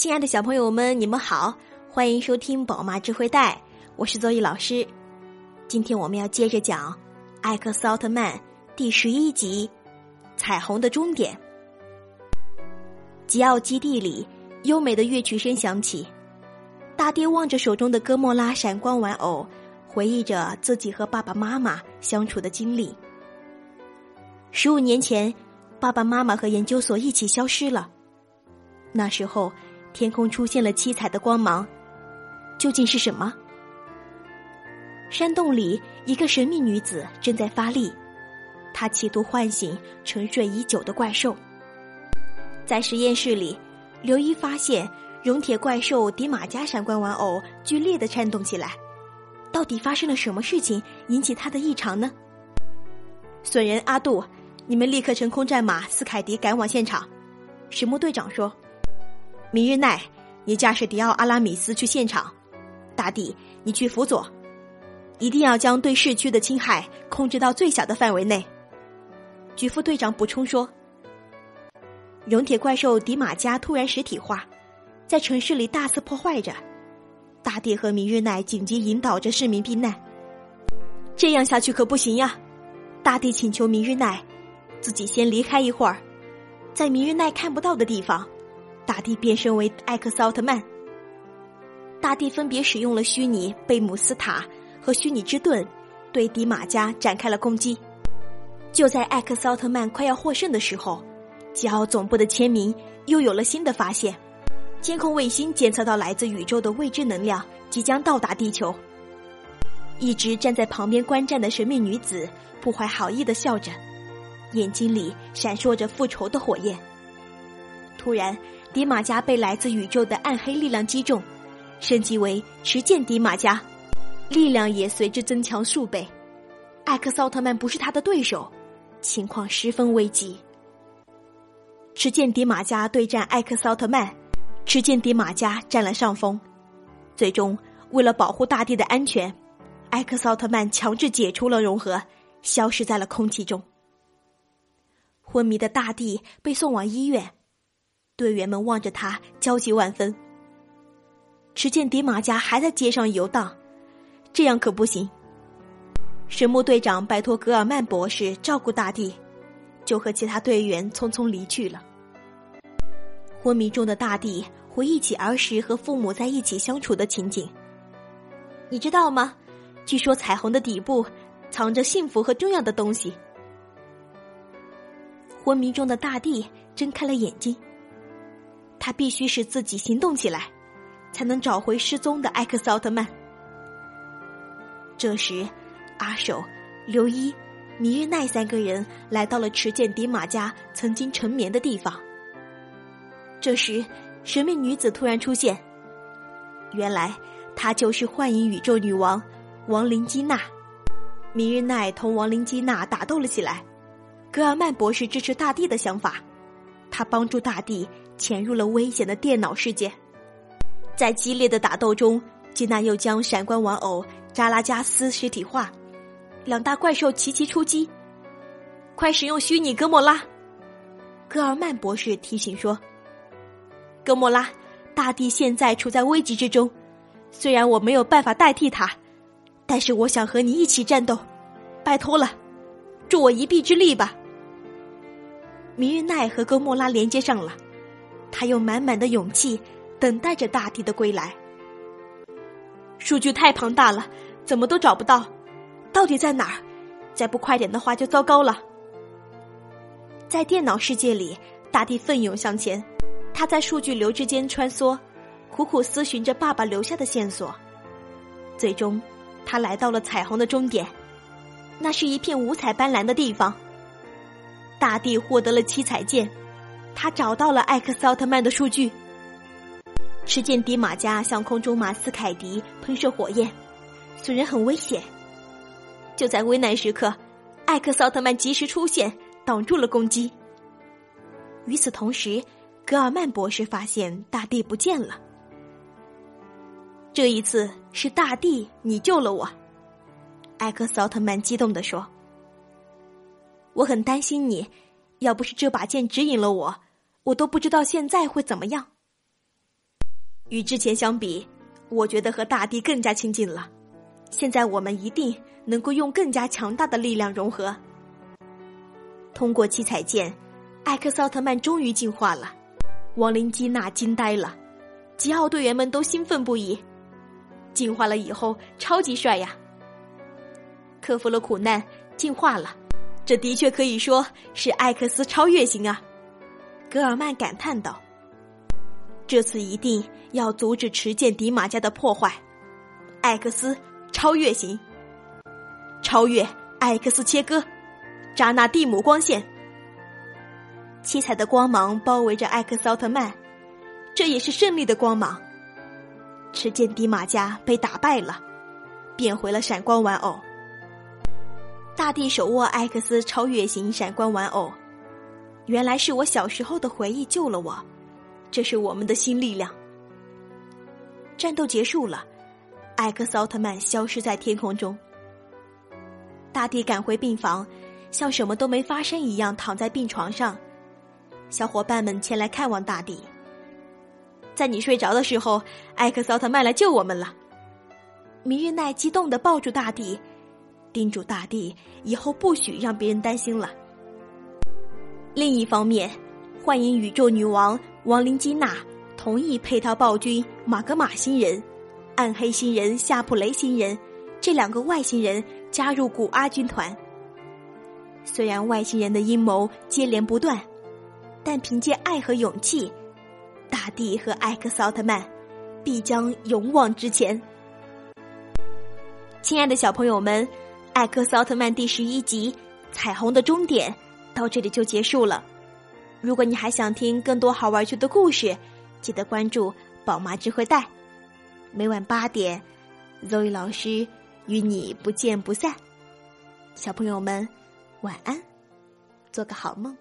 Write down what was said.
亲爱的小朋友们，你们好，欢迎收听宝妈智慧带，我是周易老师。今天我们要接着讲《艾克斯奥特曼》第十一集《彩虹的终点》。吉奥基地里，优美的乐曲声响起，大爹望着手中的哥莫拉闪光玩偶，回忆着自己和爸爸妈妈相处的经历。十五年前，爸爸妈妈和研究所一起消失了，那时候。天空出现了七彩的光芒，究竟是什么？山洞里，一个神秘女子正在发力，她企图唤醒沉睡已久的怪兽。在实验室里，刘一发现熔铁怪兽迪马加闪光玩偶剧烈的颤动起来，到底发生了什么事情引起它的异常呢？损人阿杜，你们立刻乘空战马斯凯迪赶往现场。石木队长说。明日奈，你驾驶迪奥阿拉米斯去现场；大地，你去辅佐，一定要将对市区的侵害控制到最小的范围内。举副队长补充说：“熔铁怪兽迪马加突然实体化，在城市里大肆破坏着。大地和明日奈紧急引导着市民避难。这样下去可不行呀！大地请求明日奈自己先离开一会儿，在明日奈看不到的地方。”大地变身为艾克斯奥特曼。大地分别使用了虚拟贝姆斯塔和虚拟之盾，对迪马加展开了攻击。就在艾克斯奥特曼快要获胜的时候，吉奥总部的签名又有了新的发现。监控卫星监测到来自宇宙的未知能量即将到达地球。一直站在旁边观战的神秘女子不怀好意的笑着，眼睛里闪烁着复仇的火焰。突然。迪马加被来自宇宙的暗黑力量击中，升级为持剑迪马加，力量也随之增强数倍。艾克斯奥特曼不是他的对手，情况十分危急。持剑迪马加对战艾克斯奥特曼，持剑迪马加占了上风。最终，为了保护大地的安全，艾克斯奥特曼强制解除了融合，消失在了空气中。昏迷的大地被送往医院。队员们望着他，焦急万分。只见迪马加还在街上游荡，这样可不行。神木队长拜托格尔曼博士照顾大地，就和其他队员匆匆离去了。昏迷中的大地回忆起儿时和父母在一起相处的情景。你知道吗？据说彩虹的底部藏着幸福和重要的东西。昏迷中的大地睁开了眼睛。他必须使自己行动起来，才能找回失踪的艾克斯奥特曼。这时，阿守、刘一、米日奈三个人来到了持剑迪马家曾经沉眠的地方。这时，神秘女子突然出现，原来她就是幻影宇宙女王亡灵基娜。米日奈同亡灵基娜打斗了起来，格尔曼博士支持大地的想法，他帮助大地。潜入了危险的电脑世界，在激烈的打斗中，吉娜又将闪光玩偶扎拉加斯实体化，两大怪兽齐齐出击。快使用虚拟哥莫拉！戈尔曼博士提醒说：“哥莫拉，大地现在处在危急之中，虽然我没有办法代替他，但是我想和你一起战斗，拜托了，助我一臂之力吧。”明日奈和哥莫拉连接上了。他用满满的勇气等待着大地的归来。数据太庞大了，怎么都找不到，到底在哪儿？再不快点的话就糟糕了。在电脑世界里，大地奋勇向前，他在数据流之间穿梭，苦苦思寻着爸爸留下的线索。最终，他来到了彩虹的终点，那是一片五彩斑斓的地方。大地获得了七彩剑。他找到了艾克斯奥特曼的数据。持剑迪马加向空中马斯凯迪喷射火焰，损人很危险。就在危难时刻，艾克斯奥特曼及时出现，挡住了攻击。与此同时，格尔曼博士发现大地不见了。这一次是大地，你救了我，艾克斯奥特曼激动地说：“我很担心你。”要不是这把剑指引了我，我都不知道现在会怎么样。与之前相比，我觉得和大地更加亲近了。现在我们一定能够用更加强大的力量融合。通过七彩剑，艾克斯奥特曼终于进化了。亡灵基娜惊呆了，吉奥队员们都兴奋不已。进化了以后，超级帅呀！克服了苦难，进化了，这的确可以说是艾克斯超越型啊！格尔曼感叹道：“这次一定要阻止持剑迪马加的破坏。”艾克斯超越型，超越艾克斯切割，扎纳蒂姆光线，七彩的光芒包围着艾克斯奥特曼，这也是胜利的光芒。持剑迪马加被打败了，变回了闪光玩偶。大地手握艾克斯超越型闪光玩偶。原来是我小时候的回忆救了我，这是我们的新力量。战斗结束了，艾克斯奥特曼消失在天空中。大地赶回病房，像什么都没发生一样躺在病床上。小伙伴们前来看望大地。在你睡着的时候，艾克斯奥特曼来救我们了。明日奈激动的抱住大地，叮嘱大地以后不许让别人担心了。另一方面，幻影宇宙女王亡灵基娜同意配套暴君马格玛星人、暗黑星人夏普雷星人这两个外星人加入古阿军团。虽然外星人的阴谋接连不断，但凭借爱和勇气，大地和艾克斯奥特曼必将勇往直前。亲爱的小朋友们，《艾克斯奥特曼》第十一集《彩虹的终点》。到这里就结束了。如果你还想听更多好玩趣的故事，记得关注宝妈智慧带。每晚八点，Zoe 老师与你不见不散。小朋友们，晚安，做个好梦。